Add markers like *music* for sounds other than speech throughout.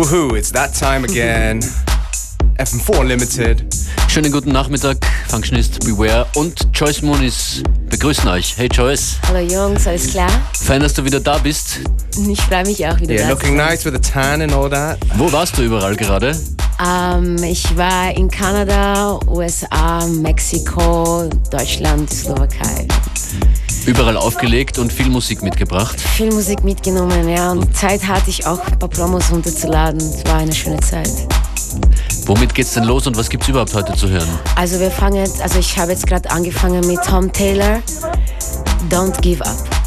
Woohoo, it's that time again. *laughs* FM4 Limited. Schönen guten Nachmittag, Functionist Beware und Joyce Moonis begrüßen euch. Hey Joyce. Hallo Jungs, alles klar? Fein, dass du wieder da bist. *laughs* Ich freue mich auch wieder Yeah, da looking nice with a tan and all that. Wo warst du überall gerade? Ähm, ich war in Kanada, USA, Mexiko, Deutschland, Slowakei. Überall aufgelegt und viel Musik mitgebracht. Viel Musik mitgenommen, ja. Und Zeit hatte ich auch ein paar Promos runterzuladen. Es war eine schöne Zeit. Womit geht's denn los und was gibt's überhaupt heute zu hören? Also wir fangen jetzt, also ich habe jetzt gerade angefangen mit Tom Taylor. Don't give up.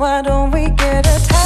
Why don't we get a taxi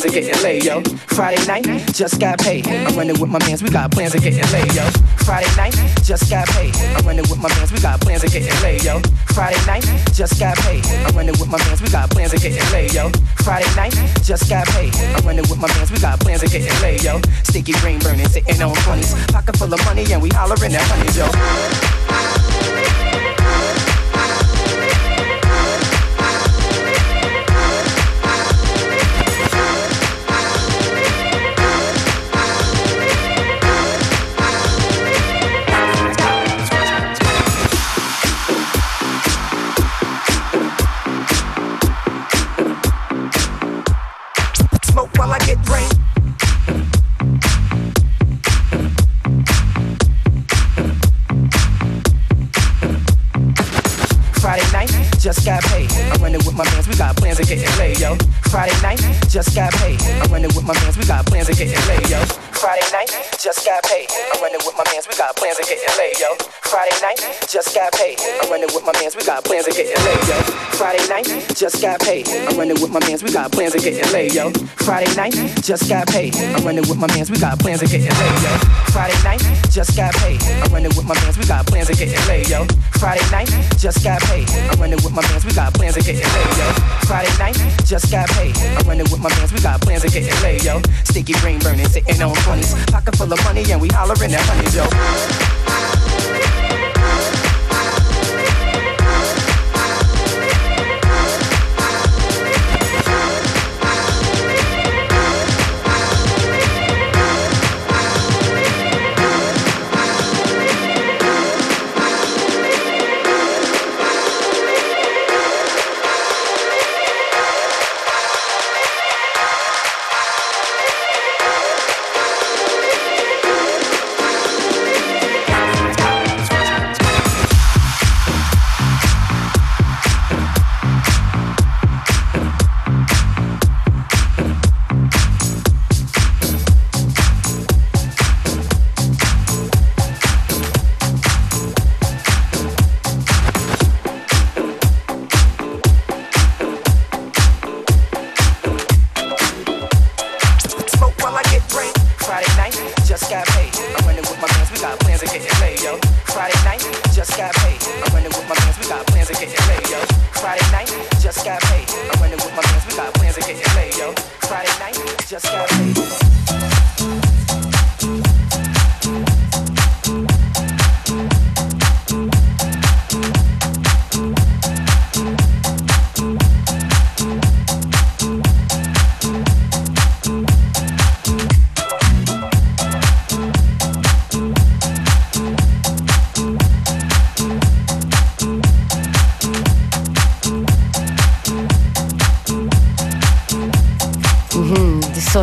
plans of getting laid, yo. Friday night, just got paid. I'm running with my mans, we got plans of getting laid, yo. Friday night, just got paid. I'm running with my mans, we got plans of getting laid, yo. Friday night, just got paid. I'm running with my mans, we got plans of getting laid, yo. Friday night, just got paid. I'm running with my mans, we got plans of getting laid, yo. Sticky green burning, sitting on 20s. Pocket full of money, and we hollering at honeys, yo. Just got paid. I'm running with my mans, we got plans of getting laid, yo. Friday night, just got paid. I'm running with my mans, we got plans of getting laid, yo. Friday night, just got paid. I'm running with my mans, we got plans of getting laid, yo. Friday night, just got paid. I'm running with my mans, we got plans of getting laid, yo. Friday night, just got paid. I'm running with my mans, we got plans of getting laid, yo. Sticky green burning, sitting on 20s. Pocket full of money, and we hollering at honeys, yo.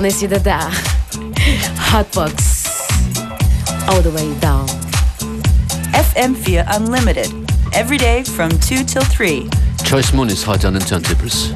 Die Sonne ist wieder da. Hotbox. All the way down. FM4 Unlimited. Every day from 2 till 3. Joyce Moon ist heute an den Turntables.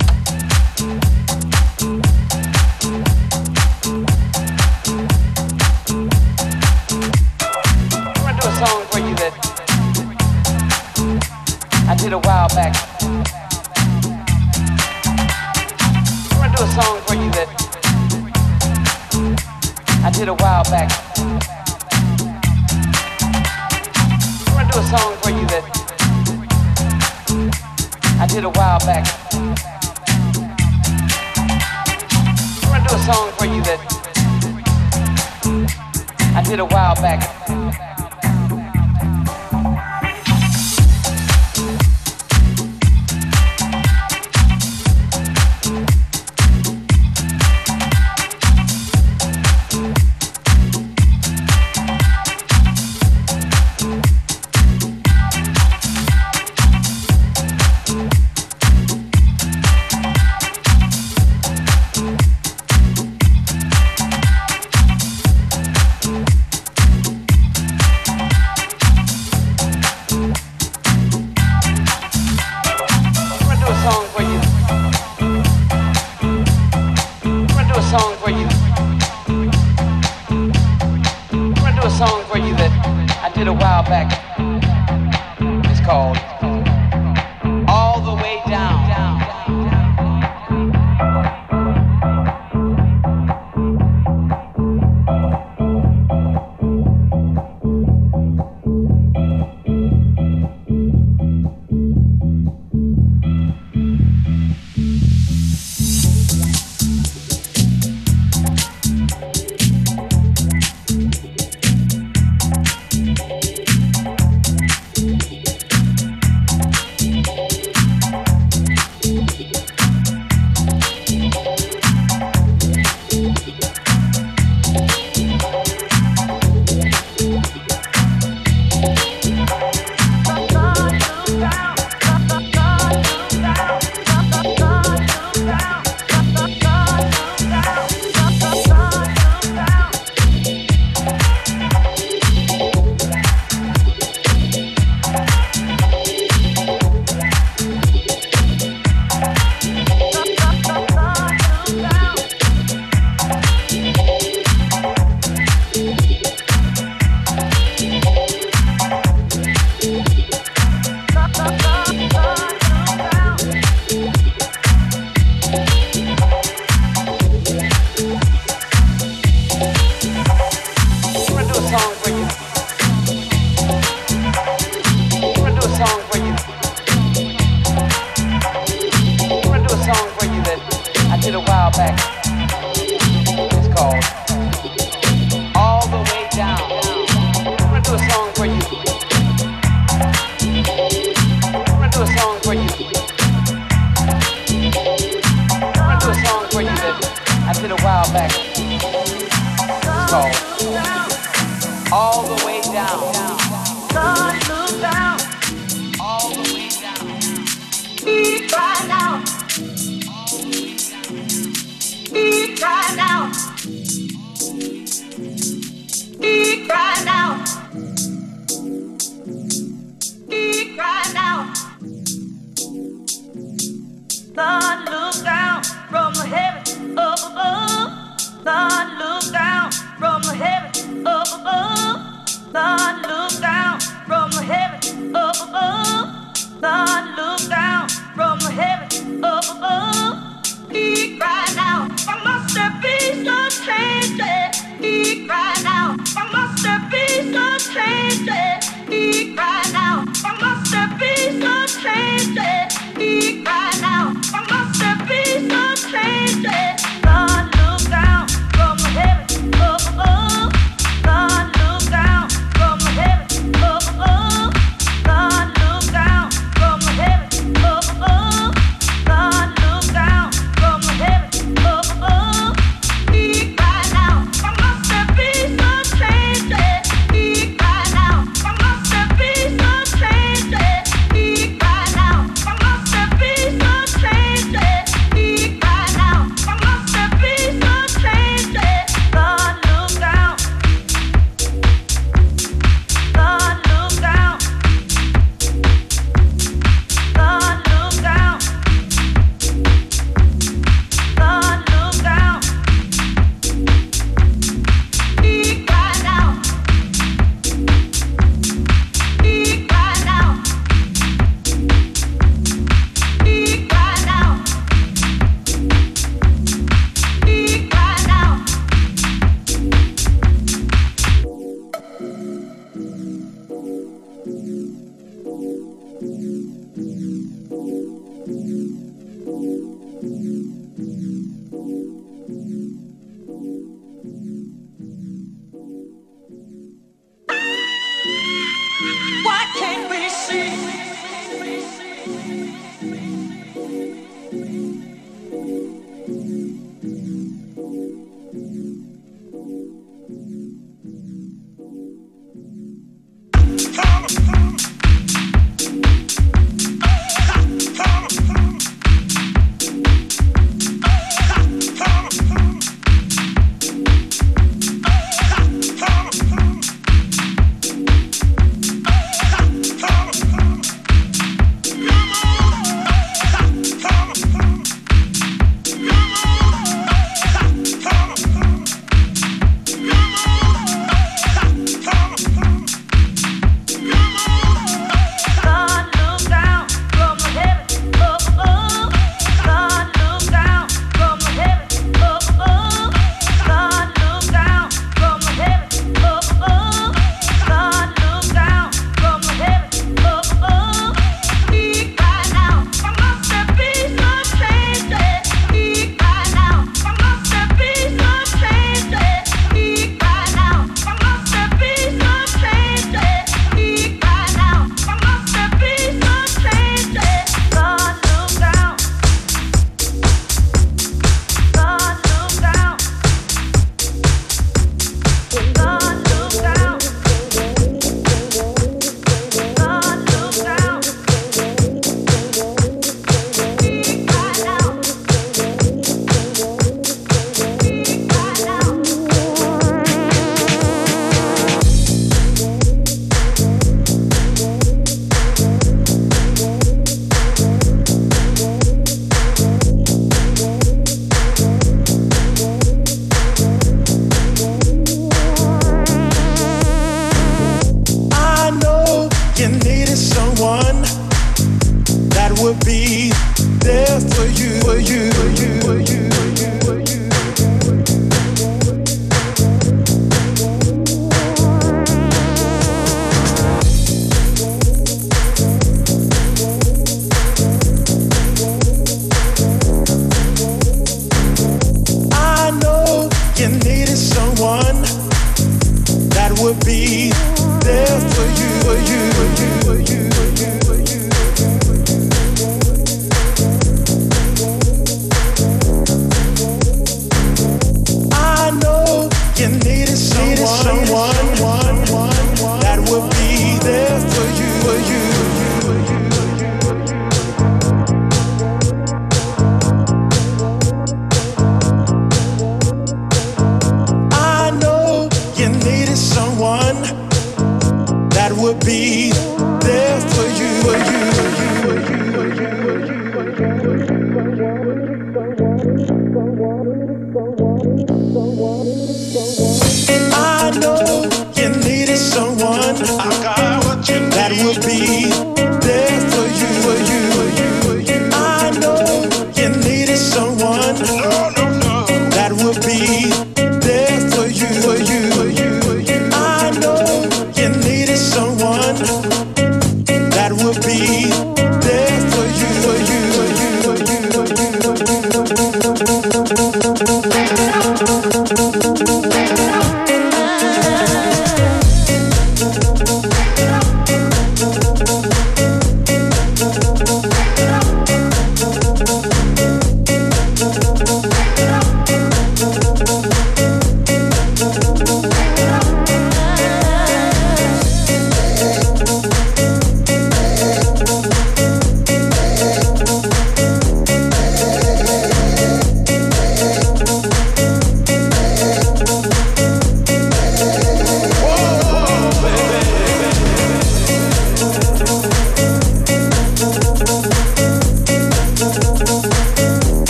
Changes. He cried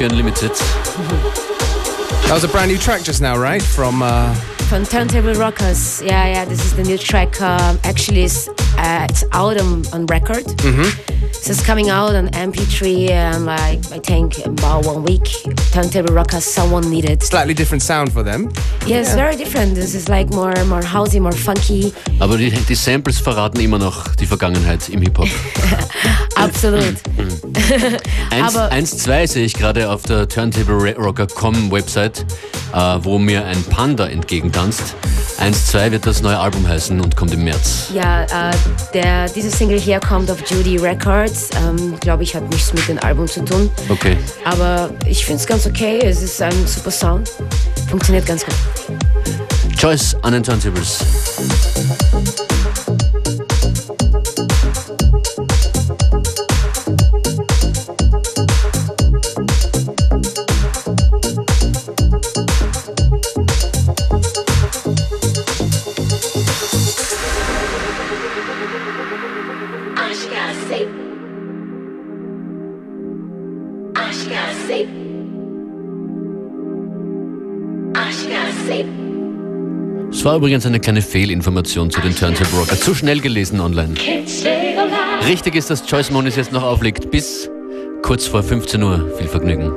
hier in FM4 Unlimited. That was a brand new track just now, right? From uh, From Turntable Rockers. Yeah, yeah, this is the new track. Um, actually, it's, uh, it's out on, on record. So it's coming out on MP3 um, like, I think about one week. Turntable Rockers, someone needed. slightly different sound for them. Yes, very different. This is like more, more housey, more funky. Aber die, die Samples verraten immer noch die Vergangenheit im Hip-Hop. *laughs* Absolut. *laughs* Eins, Aber- eins, zwei sehe ich gerade auf der TurntableRocker.com Website, äh, wo mir ein Panda entgegentanzt. Eins, zwei wird das neue Album heißen und kommt im März. Ja, äh, der, diese Single hier kommt auf Judy Records. Ähm, Glaube ich, hat nichts mit dem Album zu tun. Okay. Aber ich finde es ganz okay. Es ist ein super Sound. Funktioniert ganz gut. Choice an den Turntables. War übrigens eine kleine Fehlinformation zu den Turntable Rockers. Zu schnell gelesen online. Richtig ist, dass Joyce Moniz jetzt noch auflegt bis kurz vor 15 Uhr. Viel Vergnügen.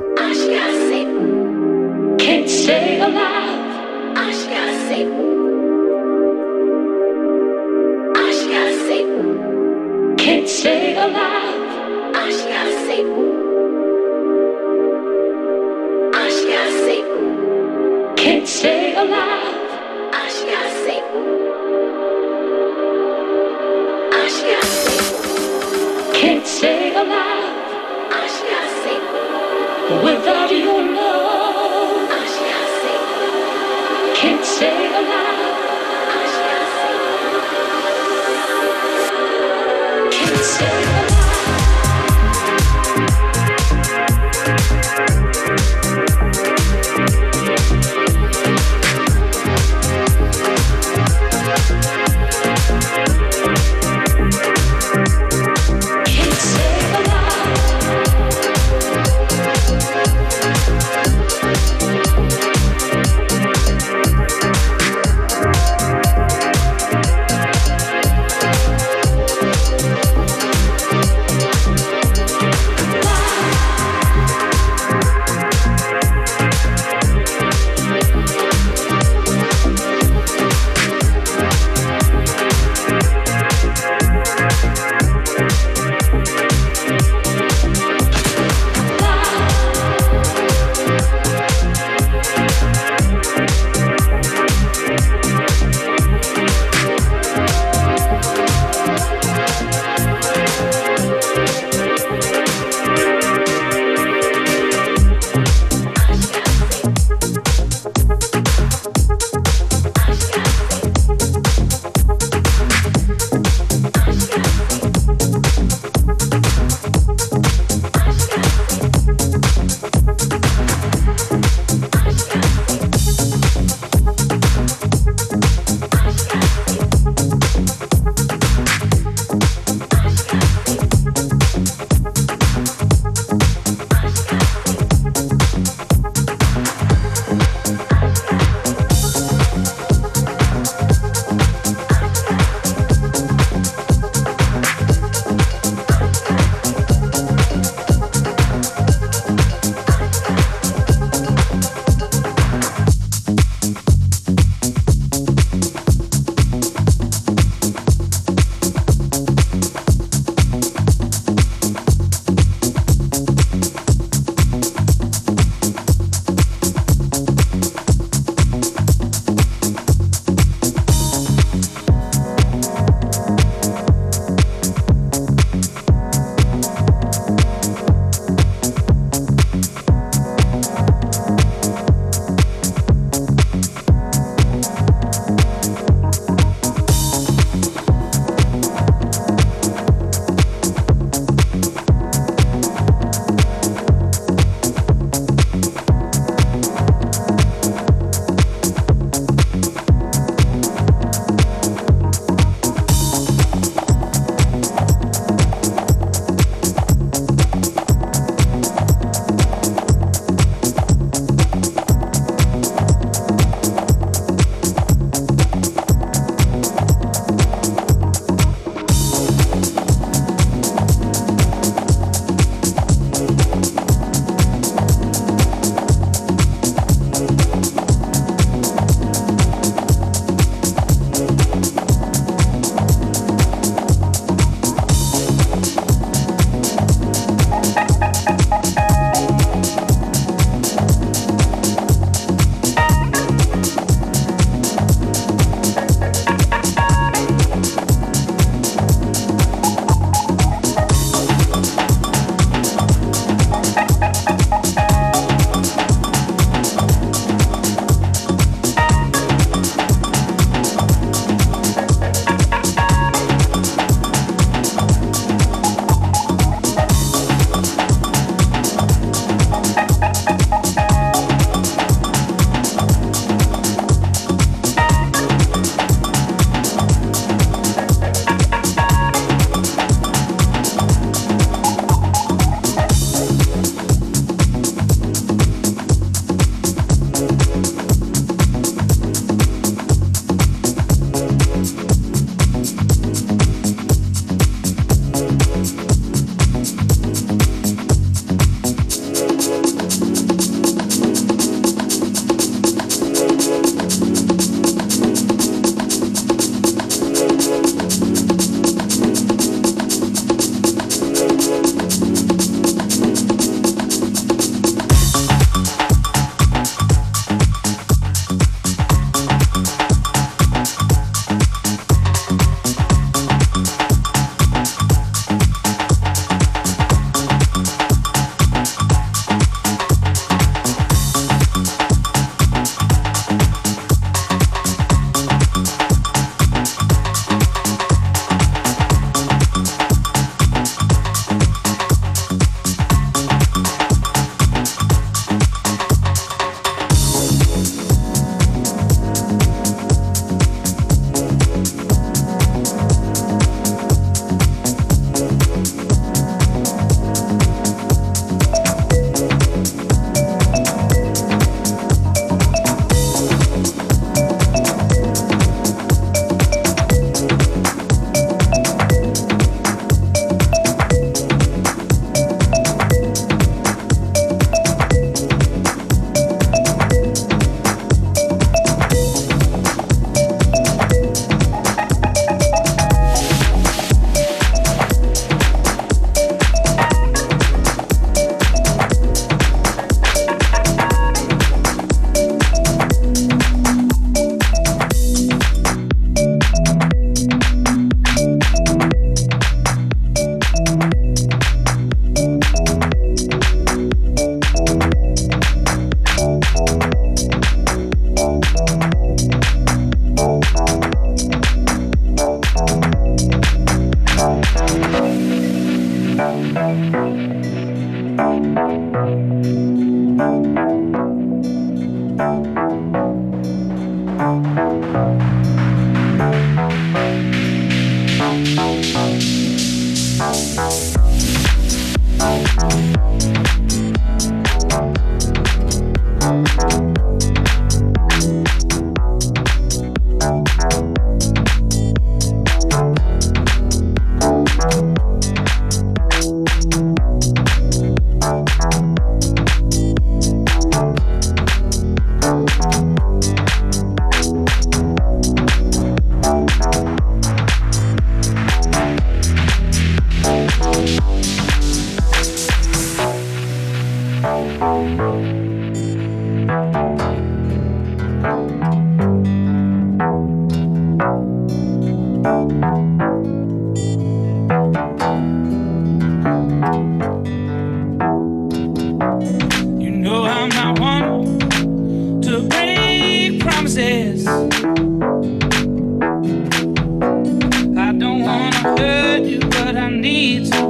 Hurt you, but I need to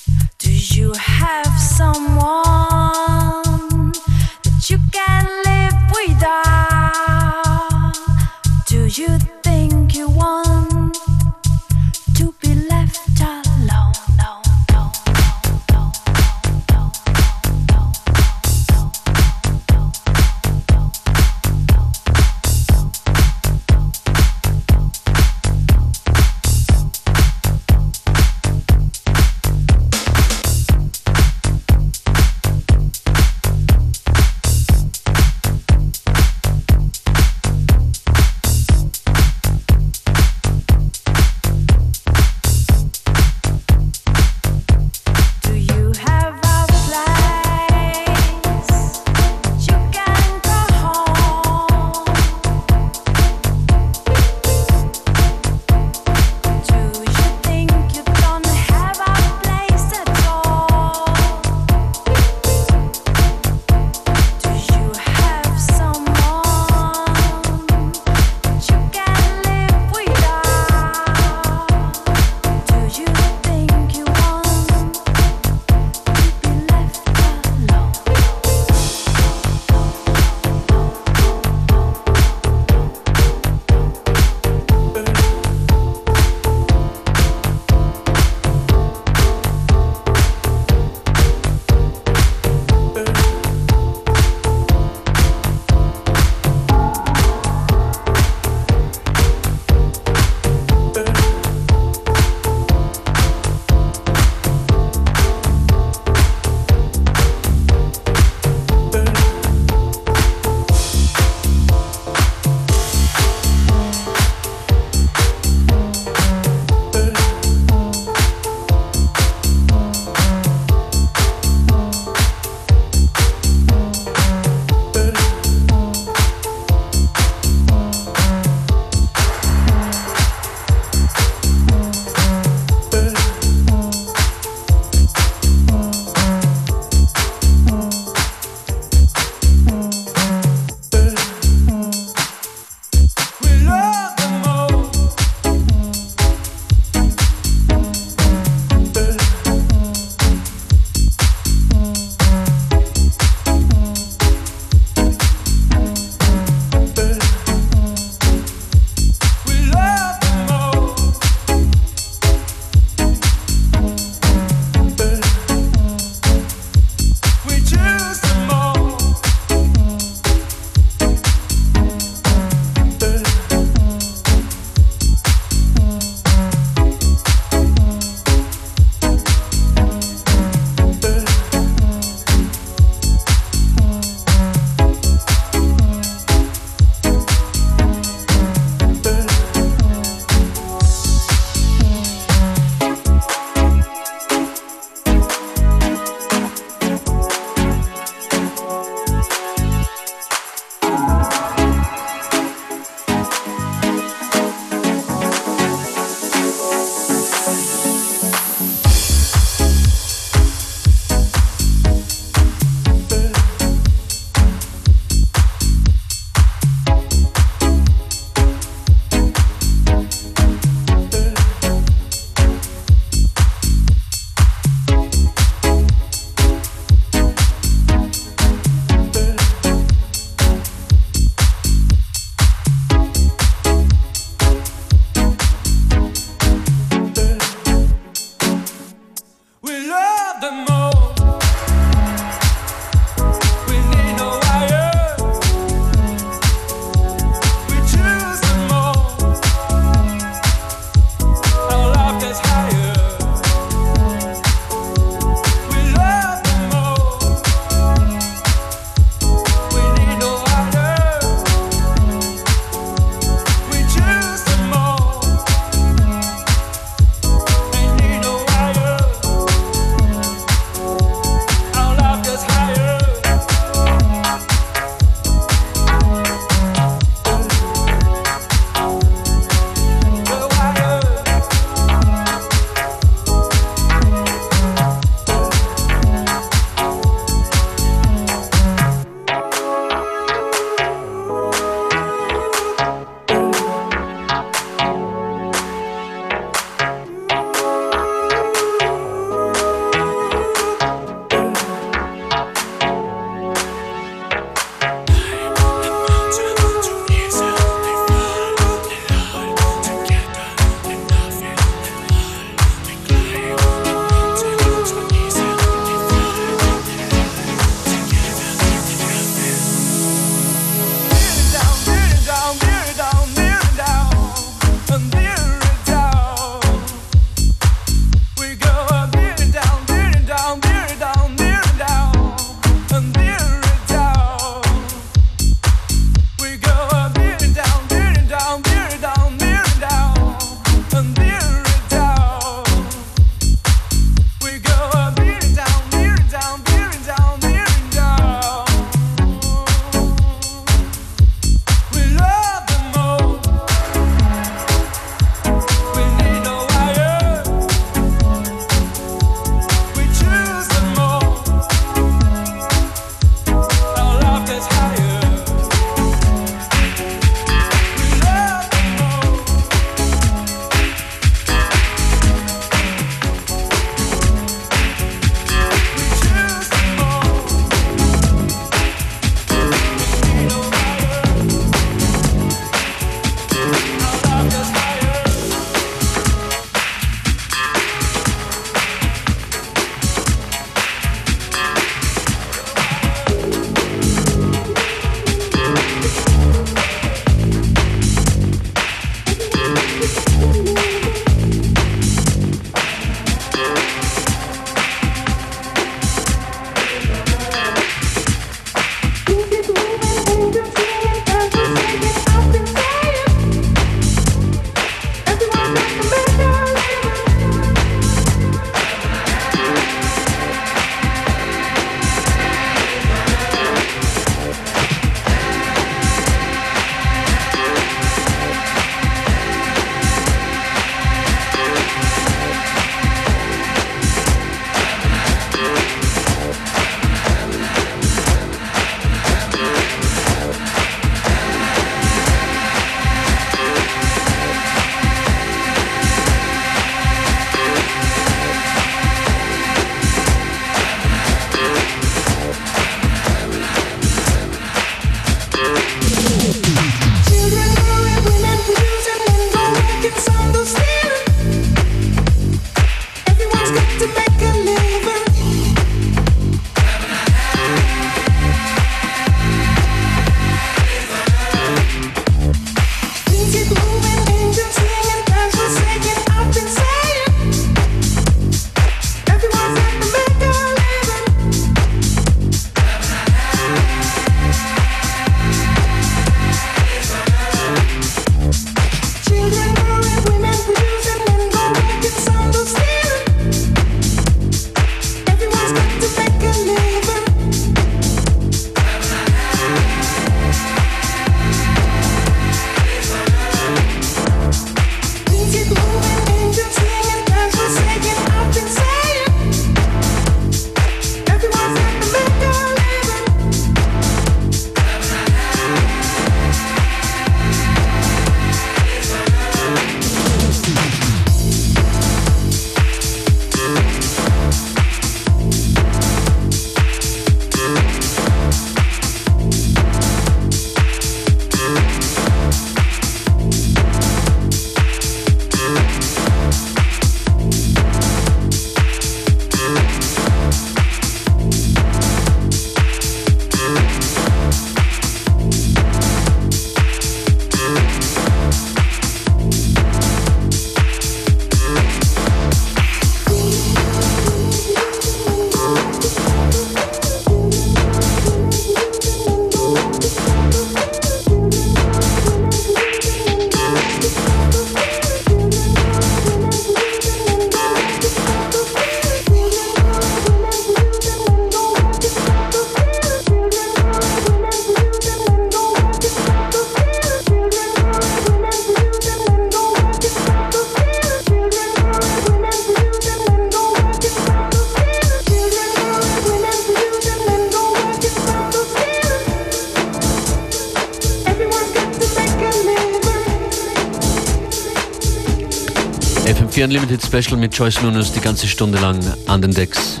Unlimited Special mit Joyce Nunes die ganze Stunde lang an den Decks.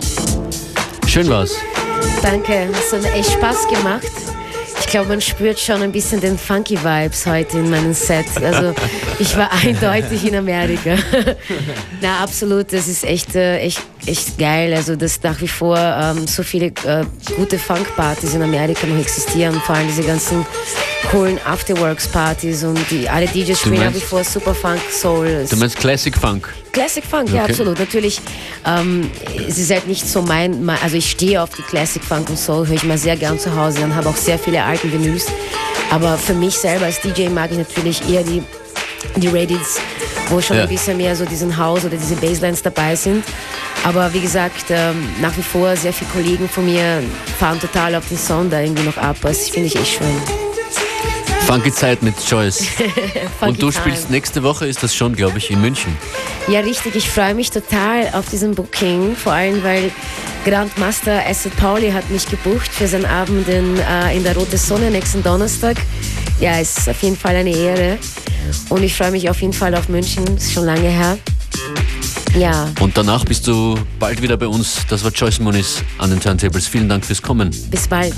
Schön war's. Danke, es hat echt Spaß gemacht. Ich glaube, man spürt schon ein bisschen den Funky Vibes heute in meinem Set. Also ich war *laughs* eindeutig in Amerika. *laughs* Na, absolut, das ist echt, äh, echt, echt geil. Also dass nach wie vor ähm, so viele äh, gute Funk-Partys in Amerika noch existieren. Vor allem diese ganzen coolen Afterworks-Partys und die, alle DJs spielen nach wie vor Super Funk, Soul. Du meinst Classic Funk? Classic Funk, ja, Okay. absolut. Natürlich, ähm, es ist halt nicht so mein, mein, also ich stehe auf die Classic Funk und Soul, höre ich mal sehr gern zu Hause und habe auch sehr viele alten Vinyls. Aber für mich selber als DJ mag ich natürlich eher die, die Radios, wo schon Ja. ein bisschen mehr so diesen House oder diese Basslines dabei sind. Aber wie gesagt, ähm, nach wie vor sehr viele Kollegen von mir fahren total auf den Sound da irgendwie noch ab. Das finde ich echt schön. Funky Zeit mit Joyce. *laughs* Und du spielst time. nächste Woche, ist das schon, glaube ich, in München. Ja, richtig. Ich freue mich total auf diesen Booking. Vor allem, weil Grandmaster Acid Pauli hat mich gebucht für seinen Abend in, äh, in der Rote Sonne nächsten Donnerstag. Ja, es ist auf jeden Fall eine Ehre. Und ich freue mich auf jeden Fall auf München. Ist schon lange her. Ja, Und danach bist du bald wieder bei uns. Das war Joyce Moniz an den Turntables. Vielen Dank fürs Kommen. bis bald.